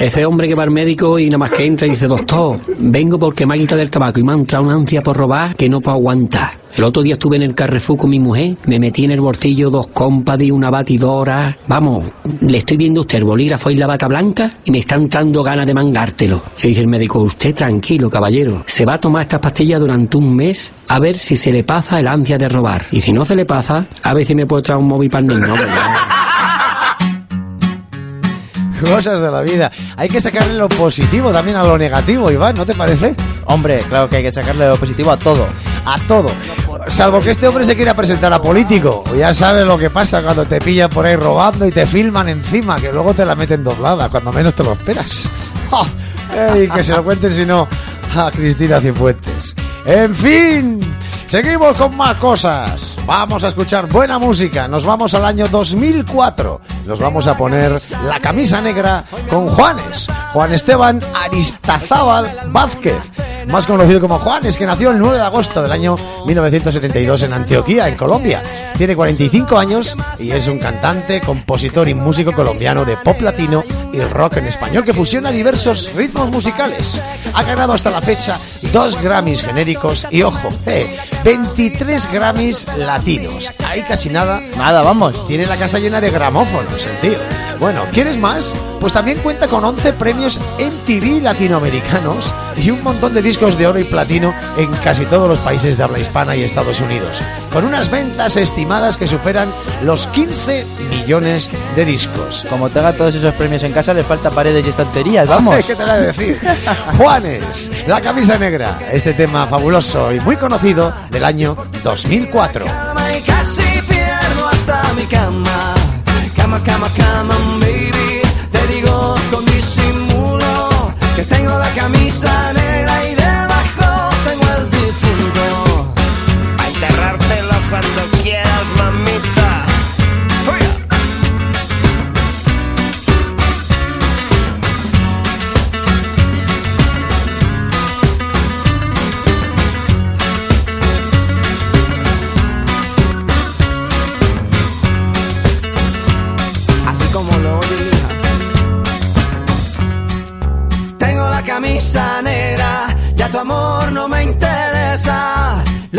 Ese hombre que va al médico y nada más que entra y dice, doctor, vengo porque me ha quitado el tabaco y me ha entrado una ansia por robar que no puedo aguantar. El otro día estuve en el Carrefour con mi mujer, me metí en el bolsillo dos compas y una batidora. Vamos, le estoy viendo usted el bolígrafo y la bata blanca y me están dando ganas de mangártelo. Le dice el médico, usted tranquilo, caballero. Se va a tomar estas pastillas durante un mes a ver si se le pasa el ansia de robar. Y si no se le pasa, a ver si me puede traer un móvil para el niño. Cosas de la vida. Hay que sacarle lo positivo también a lo negativo, Iván, ¿no te parece? Hombre, claro que hay que sacarle lo positivo a todo. A todo. Salvo que este hombre se quiera presentar a político. Ya sabes lo que pasa cuando te pillan por ahí robando y te filman encima, que luego te la meten doblada, cuando menos te lo esperas. ¡Oh! Ey, que se lo cuenten si no a Cristina Cifuentes. En fin, seguimos con más cosas. Vamos a escuchar buena música. Nos vamos al año 2004. Nos vamos a poner la camisa negra con Juanes. Juan Esteban Aristazábal Vázquez. Más conocido como Juanes, que nació el 9 de agosto del año 1972 en Antioquía, en Colombia. Tiene 45 años y es un cantante, compositor y músico colombiano de pop latino y rock en español que fusiona diversos ritmos musicales. Ha ganado hasta la fecha dos Grammys genéricos y, ojo, eh, 23 Grammys latinos. Ahí casi nada. Nada, vamos. Tiene la casa llena de gramófonos, el tío. Bueno, ¿quieres más? Pues también cuenta con 11 premios MTV latinoamericanos y un montón de discos de oro y platino en casi todos los países de habla hispana y Estados Unidos, con unas ventas estimadas que superan los 15 millones de discos. Como tenga todos esos premios en casa, le falta paredes y estanterías, vamos. ¿Qué te voy a decir? Juanes, la camisa negra, este tema fabuloso y muy conocido del año 2004. cama y casi pierdo hasta mi cama. Cama, camisa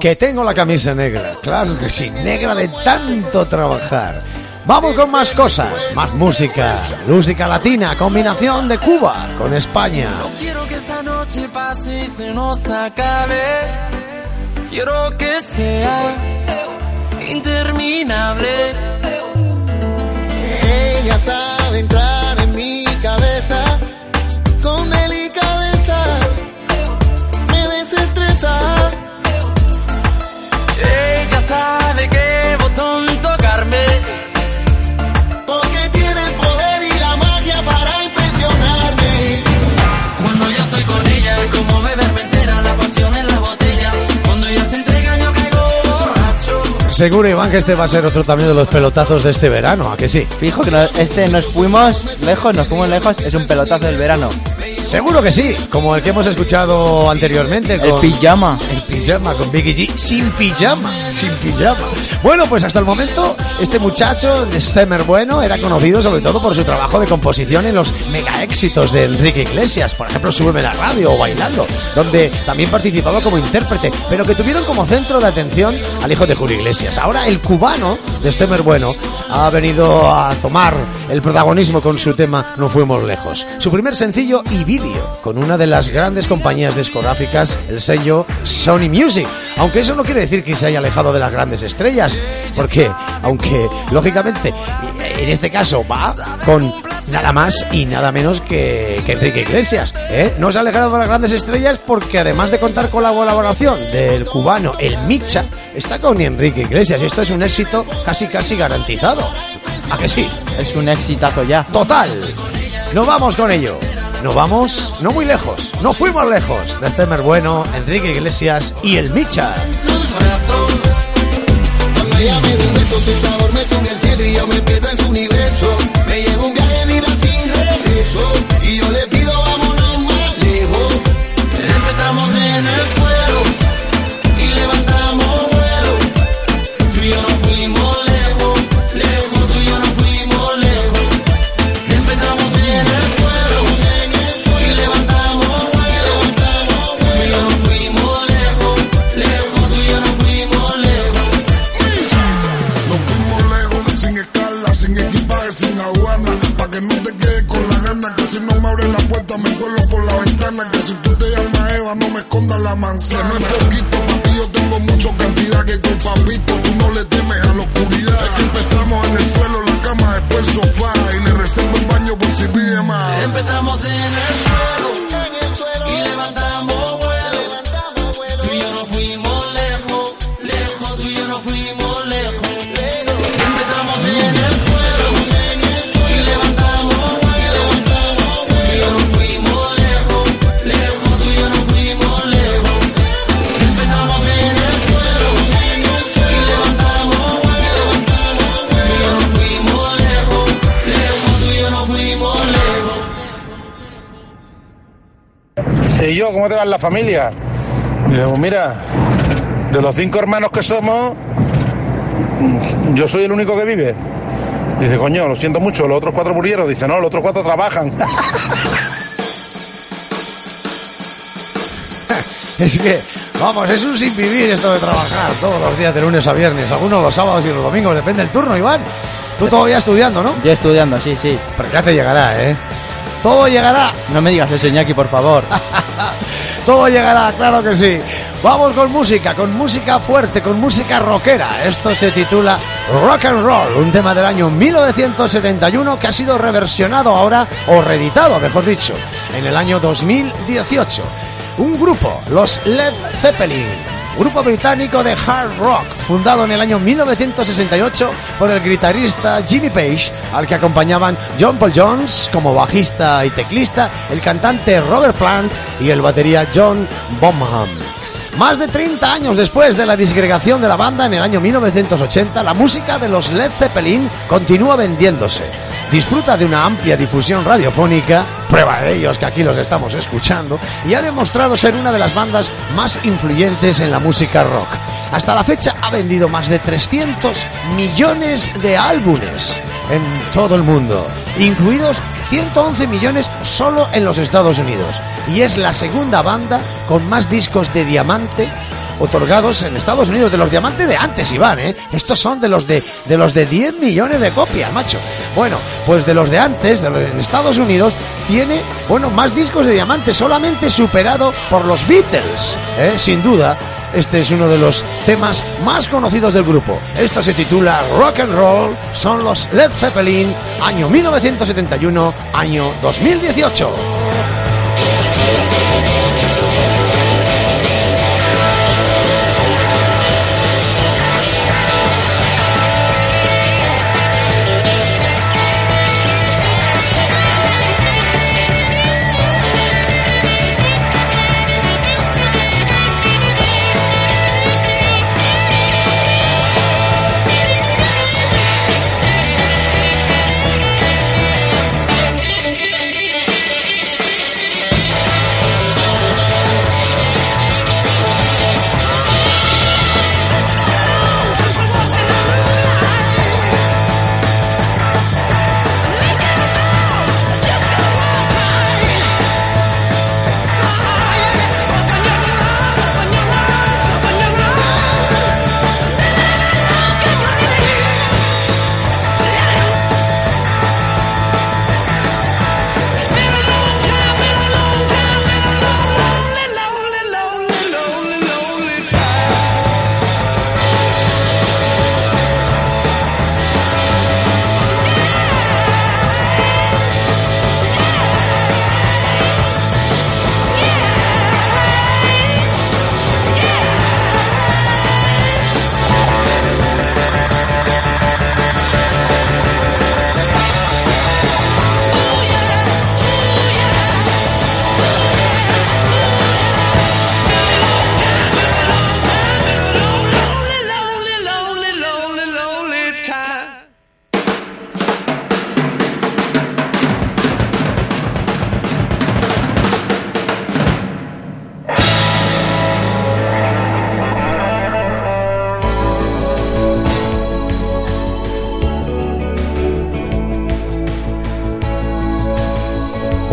Que tengo la camisa negra, claro que sí, negra de tanto trabajar. Vamos con más cosas, más música, música latina, combinación de Cuba con España. Quiero que esta noche pase y se nos acabe. Quiero que sea interminable. Ella sabe Seguro, Iván, que este va a ser otro también de los pelotazos de este verano, ¿a que sí? Fijo que no- este nos fuimos lejos, nos fuimos lejos, es un pelotazo del verano. Seguro que sí, como el que hemos escuchado anteriormente. El pijama. El pijama con Biggie G. Sin pijama, sin pijama. Bueno, pues hasta el momento, este muchacho de Stemmer Bueno era conocido sobre todo por su trabajo de composición en los mega éxitos de Enrique Iglesias. Por ejemplo, Súbeme la radio o Bailando, donde también participaba como intérprete, pero que tuvieron como centro de atención al hijo de Julio Iglesias. Ahora el cubano de Stemmer Bueno ha venido a tomar el protagonismo con su tema No fuimos lejos. Su primer sencillo y vídeo con una de las grandes compañías discográficas, el sello Sony Music. Aunque eso no quiere decir que se haya alejado de las grandes estrellas, porque aunque lógicamente en este caso va con nada más y nada menos que, que Enrique Iglesias. ¿eh? No se ha alejado de las grandes estrellas porque además de contar con la colaboración del cubano El Micha, está con Enrique Iglesias. Esto es un éxito casi casi garantizado. ¿A que sí? Es un exitazo ya. Total. Nos vamos con ello. Nos vamos no muy lejos. No fuimos lejos. De Temer Bueno, Enrique Iglesias y El Micha. Cómo te va en la familia? Digo, pues mira, de los cinco hermanos que somos, yo soy el único que vive. Dice, coño, lo siento mucho, los otros cuatro murieron. Dice, no, los otros cuatro trabajan. Es que, vamos, es un sin vivir esto de trabajar todos los días de lunes a viernes, algunos los sábados y los domingos, depende del turno, Iván. Tú todavía estudiando, ¿no? Yo estudiando, sí, sí. Pero ya te llegará, ¿eh? Todo llegará, No me digas eso, Iñaki, por favor. todo llegará, claro que sí. Vamos con música, con música fuerte, con música rockera. Esto se titula Rock and Roll, un tema del año 1971 que ha sido reversionado ahora, o reeditado, mejor dicho, en el año 2018. Un grupo, los Led Zeppelin, grupo británico de hard rock, fundado en el año 1968 por el guitarrista Jimmy Page, al que acompañaban John Paul Jones como bajista y teclista, el cantante Robert Plant y el batería John Bonham. Más de 30 años después de la disgregación de la banda en el año 1980, la música de los Led Zeppelin continúa vendiéndose. Disfruta de una amplia difusión radiofónica, prueba de ellos que aquí los estamos escuchando, y ha demostrado ser una de las bandas más influyentes en la música rock. Hasta la fecha ha vendido más de 300 millones de álbumes en todo el mundo, incluidos 111 millones solo en los Estados Unidos. Y es la segunda banda con más discos de diamante otorgados en Estados Unidos, de los diamantes de antes, Iván, ¿eh? Estos son de los de, de los de 10 millones de copias, macho. Bueno, pues de los de antes, de los Estados Unidos, tiene, bueno, más discos de diamante, solamente superado por los Beatles, ¿eh? Sin duda, este es uno de los temas más conocidos del grupo. Esto se titula Rock and Roll, son los Led Zeppelin, año 1971, año 2018.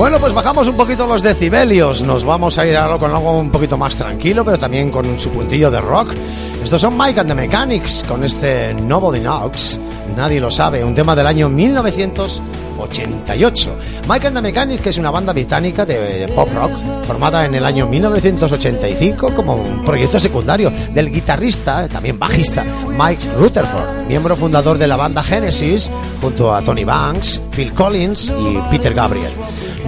Bueno, pues bajamos un poquito los decibelios. Nos vamos a ir ahora con algo un poquito más tranquilo, pero también con su puntillo de rock. Estos son Mike and the Mechanics con este Nobody Knows. Nadie lo sabe, un tema del año 1988. Mike and the Mechanics, que es una banda británica de pop rock formada en el año 1985 como un proyecto secundario del guitarrista, también bajista, Mike Rutherford, miembro fundador de la banda Genesis, junto a Tony Banks, Phil Collins y Peter Gabriel.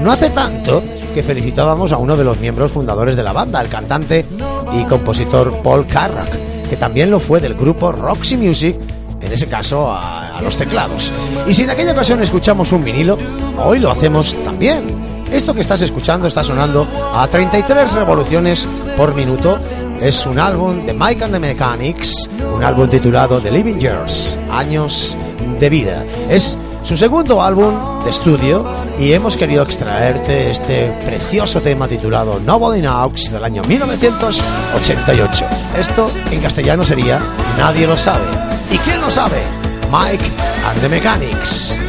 No hace tanto que felicitábamos a uno de los miembros fundadores de la banda, el cantante y compositor Paul Carrack, que también lo fue del grupo Roxy Music, en ese caso a, los teclados. Y si en aquella ocasión escuchamos un vinilo, hoy lo hacemos también. Esto que estás escuchando está sonando a 33 revoluciones por minuto. Es un álbum de Mike and the Mechanics, un álbum titulado The Living Years, Años de Vida. Es su segundo álbum de estudio y hemos querido extraerte este precioso tema titulado Nobody Knows del año 1988. Esto en castellano sería Nadie lo sabe. ¿Y quién lo sabe? Mike and the Mechanics.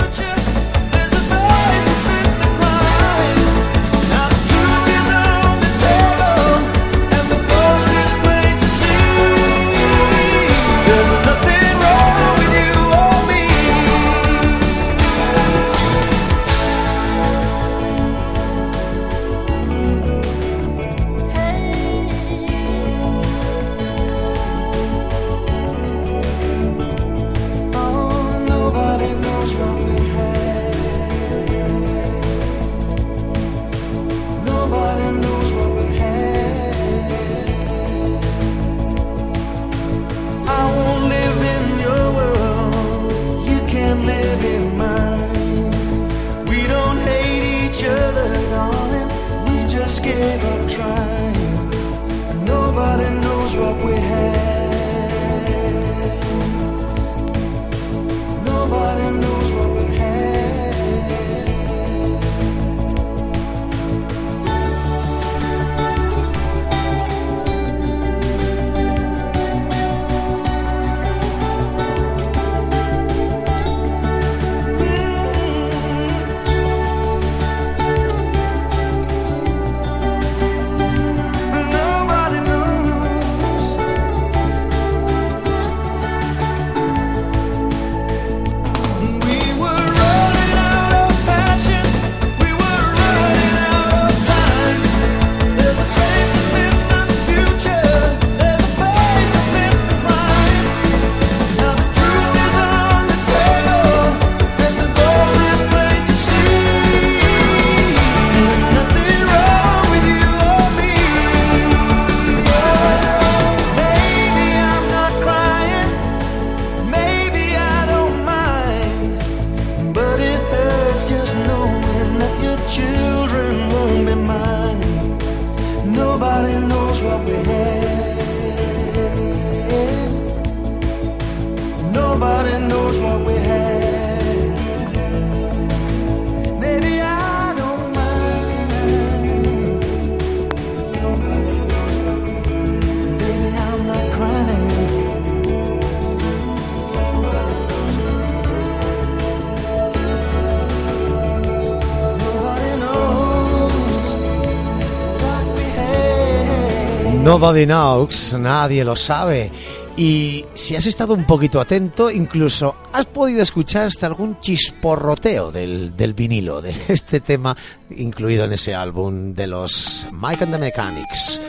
Nobody knows, nadie lo sabe. Y si has estado un poquito atento, incluso has podido escuchar hasta algún chisporroteo del, del vinilo, de este tema incluido en ese álbum de los Mike and the Mechanics,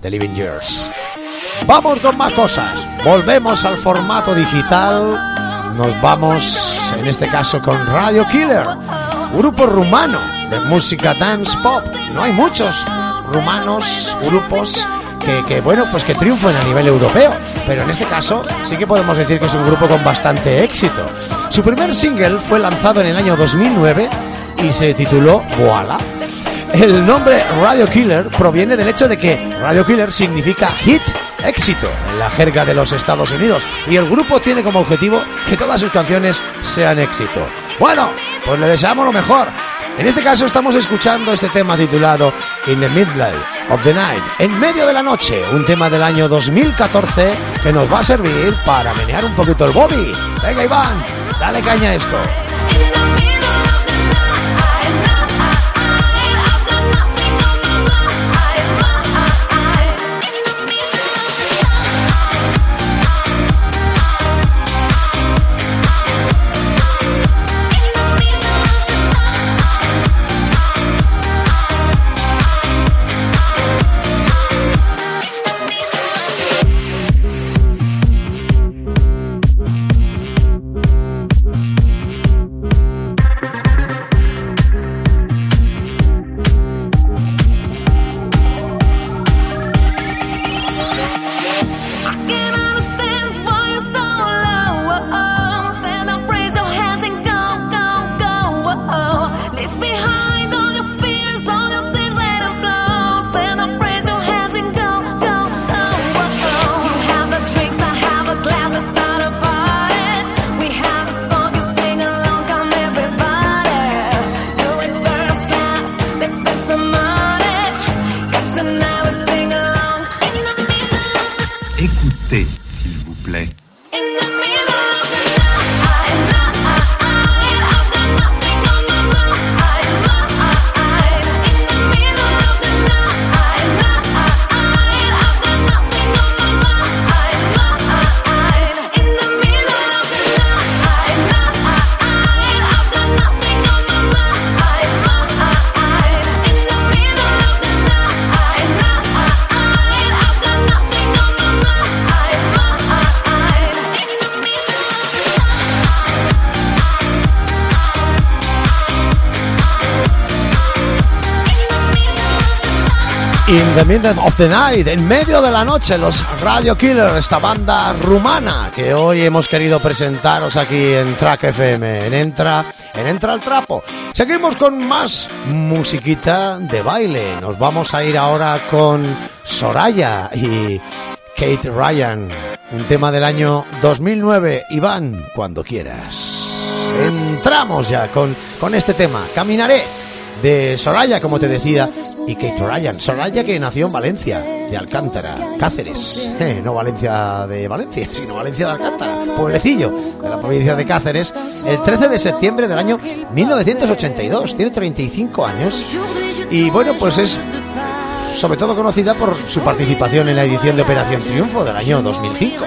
The Living Years. Vamos con más cosas. Volvemos al formato digital. Nos vamos, en este caso, con Radio Killer, grupo rumano de música dance pop. No hay muchos rumanos, grupos que, bueno, pues que triunfen a nivel europeo. Pero en este caso sí que podemos decir que es un grupo con bastante éxito. Su primer single fue lanzado en el año 2009 y se tituló Voila. El nombre Radio Killer proviene del hecho de que Radio Killer significa hit, éxito en la jerga de los Estados Unidos y el grupo tiene como objetivo que todas sus canciones sean éxito. Bueno, pues le deseamos lo mejor. En este caso estamos escuchando este tema titulado In the Midnight of the Night, en medio de la noche, un tema del año 2014 que nos va a servir para menear un poquito el body. Venga Iván, dale caña a esto. The middle of the night, en medio de la noche, los Radio Killers, esta banda rumana que hoy hemos querido presentaros aquí en Track FM, en Entra, en Entra al Trapo. Seguimos con más musiquita de baile. Nos vamos a ir ahora con Soraya y Kate Ryan, un tema del año 2009. Iván, cuando quieras. Entramos ya con, con este tema. Caminaré de Soraya, como te decía, y Kate Ryan. Soraya que nació en Valencia, de Alcántara, Cáceres. Eh, no Valencia de Valencia, sino Valencia de Alcántara, pueblecillo de la provincia de Cáceres, el 13 de septiembre del año 1982. Tiene 35 años y bueno, pues es sobre todo conocida por su participación en la edición de Operación Triunfo del año 2005.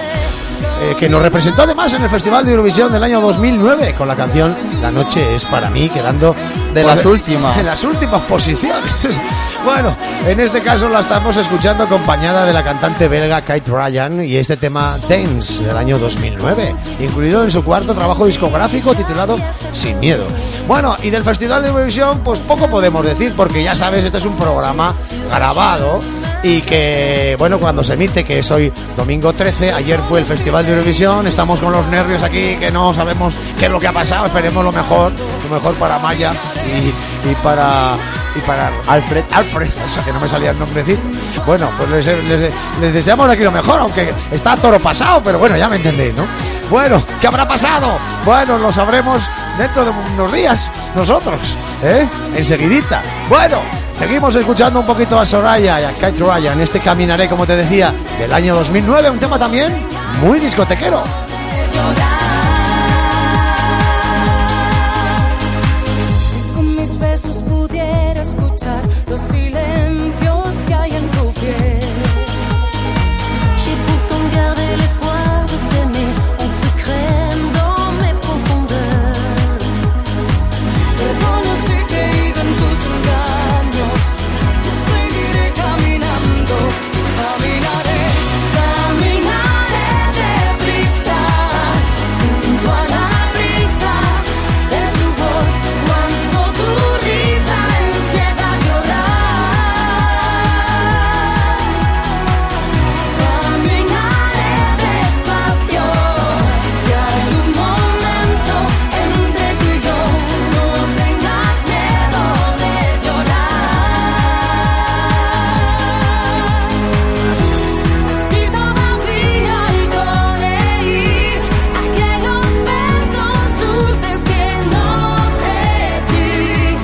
Eh, que nos representó además en el Festival de Eurovisión del año 2009 con la canción La noche es para mí, quedando De por- las últimas. en las últimas posiciones. Bueno, en este caso la estamos escuchando acompañada de la cantante belga Kate Ryan y este tema Dance del año 2009, incluido en su cuarto trabajo discográfico titulado Sin Miedo. Bueno, y del Festival de Eurovisión, pues poco podemos decir porque ya sabes, este es un programa grabado y que, bueno, cuando se emite, que es hoy domingo 13, ayer fue el Festival de Eurovisión, estamos con los nervios aquí, que no sabemos qué es lo que ha pasado, esperemos lo mejor, lo mejor para Maya y, y para y para Alfred, Alfred, eso que no me salía el nombrecito. Bueno, pues les, deseamos aquí lo mejor, aunque está toro pasado, pero bueno, ya me entendéis, ¿no? Bueno, ¿qué habrá pasado? Bueno, lo sabremos dentro de unos días, nosotros, ¿eh? Enseguidita. Bueno, seguimos escuchando un poquito a Soraya y a Kate Ryan, este Caminaré, como te decía, del año 2009, un tema también muy discotequero.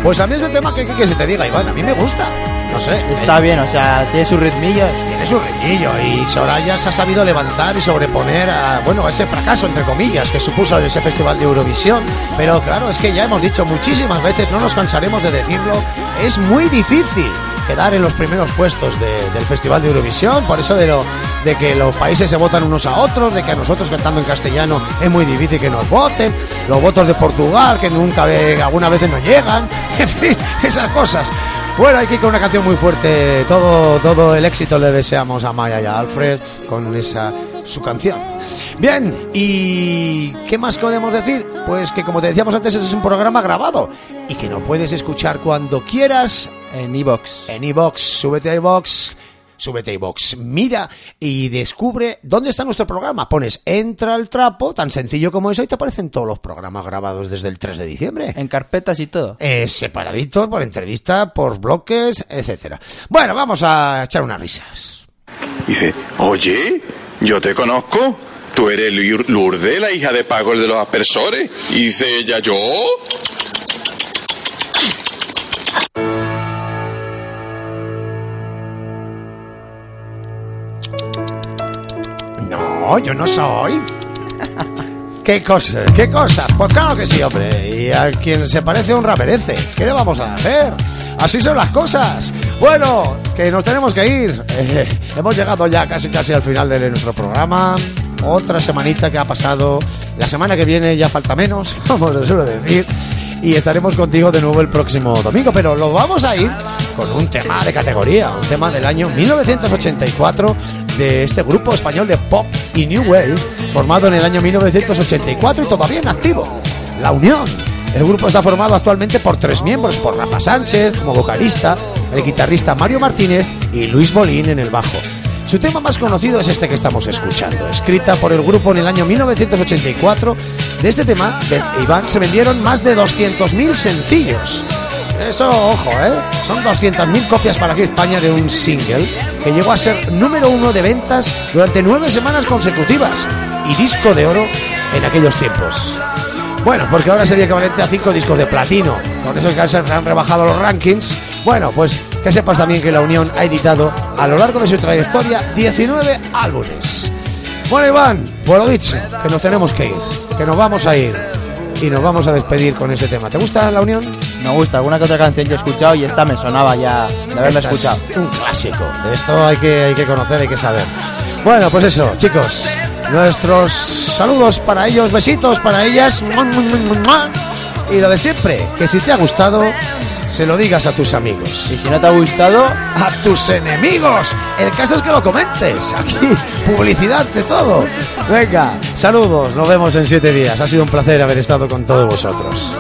Pues a mí ese tema, que que se te diga, Iván? A mí me gusta. No sé, Está bien, o sea, tiene sus ritmillos. Tiene su ritmillo y Soraya se ha sabido levantar y sobreponer a, bueno, a ese fracaso, entre comillas, que supuso ese festival de Eurovisión. Pero claro, es que ya hemos dicho muchísimas veces, no nos cansaremos de decirlo, es muy difícil quedar en los primeros puestos de- del festival de Eurovisión, por eso de, lo, de que los países se votan unos a otros, de que a nosotros cantando en castellano es muy difícil que nos voten, los votos de Portugal que nunca, algunas veces no llegan, en fin, esas cosas. Bueno, hay ir con una canción muy fuerte. Todo, todo el éxito le deseamos a Maya y a Alfred con esa su canción. Bien, ¿y qué más podemos decir? Pues que como te decíamos antes, este es un programa grabado y que lo puedes escuchar cuando quieras En Evox. en iBox. Súbete a iBox. Súbete a iBox, mira y descubre dónde está nuestro programa. Pones Entra al trapo, tan sencillo como eso, y te aparecen todos los programas grabados desde el 3 de diciembre. En carpetas y todo. Eh, separaditos por entrevista, por bloques, etcétera. Bueno, vamos a echar unas risas. Dice, oye, yo te conozco. Tú eres Lur- Lourdes, la hija de Paco, el de los aspersores. Y dice ella, ¿yo? Yo no soy. ¿Qué cosas? ¿Qué cosas? Pues claro que sí, hombre. Y a quien se parece un raperece. ¿Qué le vamos a hacer? Así son las cosas. Bueno, que nos tenemos que ir. Hemos llegado ya casi casi al final de nuestro programa. Otra semanita que ha pasado. La semana que viene ya falta menos, como se suele decir. Y estaremos contigo de nuevo el próximo domingo. Pero lo vamos a ir con un tema de categoría. Un tema del año 1984 de este grupo español de pop y new wave. Formado en el año 1984 y todavía en activo. La Unión. El grupo está formado actualmente por tres miembros, por Rafa Sánchez como vocalista, el guitarrista Mario Martínez y Luis Bolín en el bajo. Su tema más conocido es este que estamos escuchando, escrita por el grupo en el año 1984. De este tema, Iván, se vendieron más de 200.000 sencillos. Eso, ojo, ¿eh? Son 200.000 copias para aquí España de un single que llegó a ser número uno de ventas durante nueve semanas consecutivas y disco de oro en aquellos tiempos. Bueno, porque ahora sería equivalente a cinco discos de platino. Con eso que han rebajado los rankings. Bueno, pues que sepas también que la Unión ha editado a lo largo de su trayectoria 19 álbumes. Bueno, Iván, pues lo dicho, que nos tenemos que ir, que nos vamos a ir y nos vamos a despedir con ese tema. ¿Te gusta la Unión? Me gusta, alguna que otra canción que he escuchado y esta me sonaba ya de haberla Esta es escuchado. Un clásico. De esto hay que, hay que conocer, hay que saber. Bueno, pues eso, chicos. Nuestros saludos para ellos, besitos para ellas. Y lo de siempre, que si te ha gustado, se lo digas a tus amigos. Y si no te ha gustado, a tus enemigos. El caso es que lo comentes. Aquí, publicidad de todo. Venga, saludos. Nos vemos en siete días. Ha sido un placer haber estado con todos vosotros.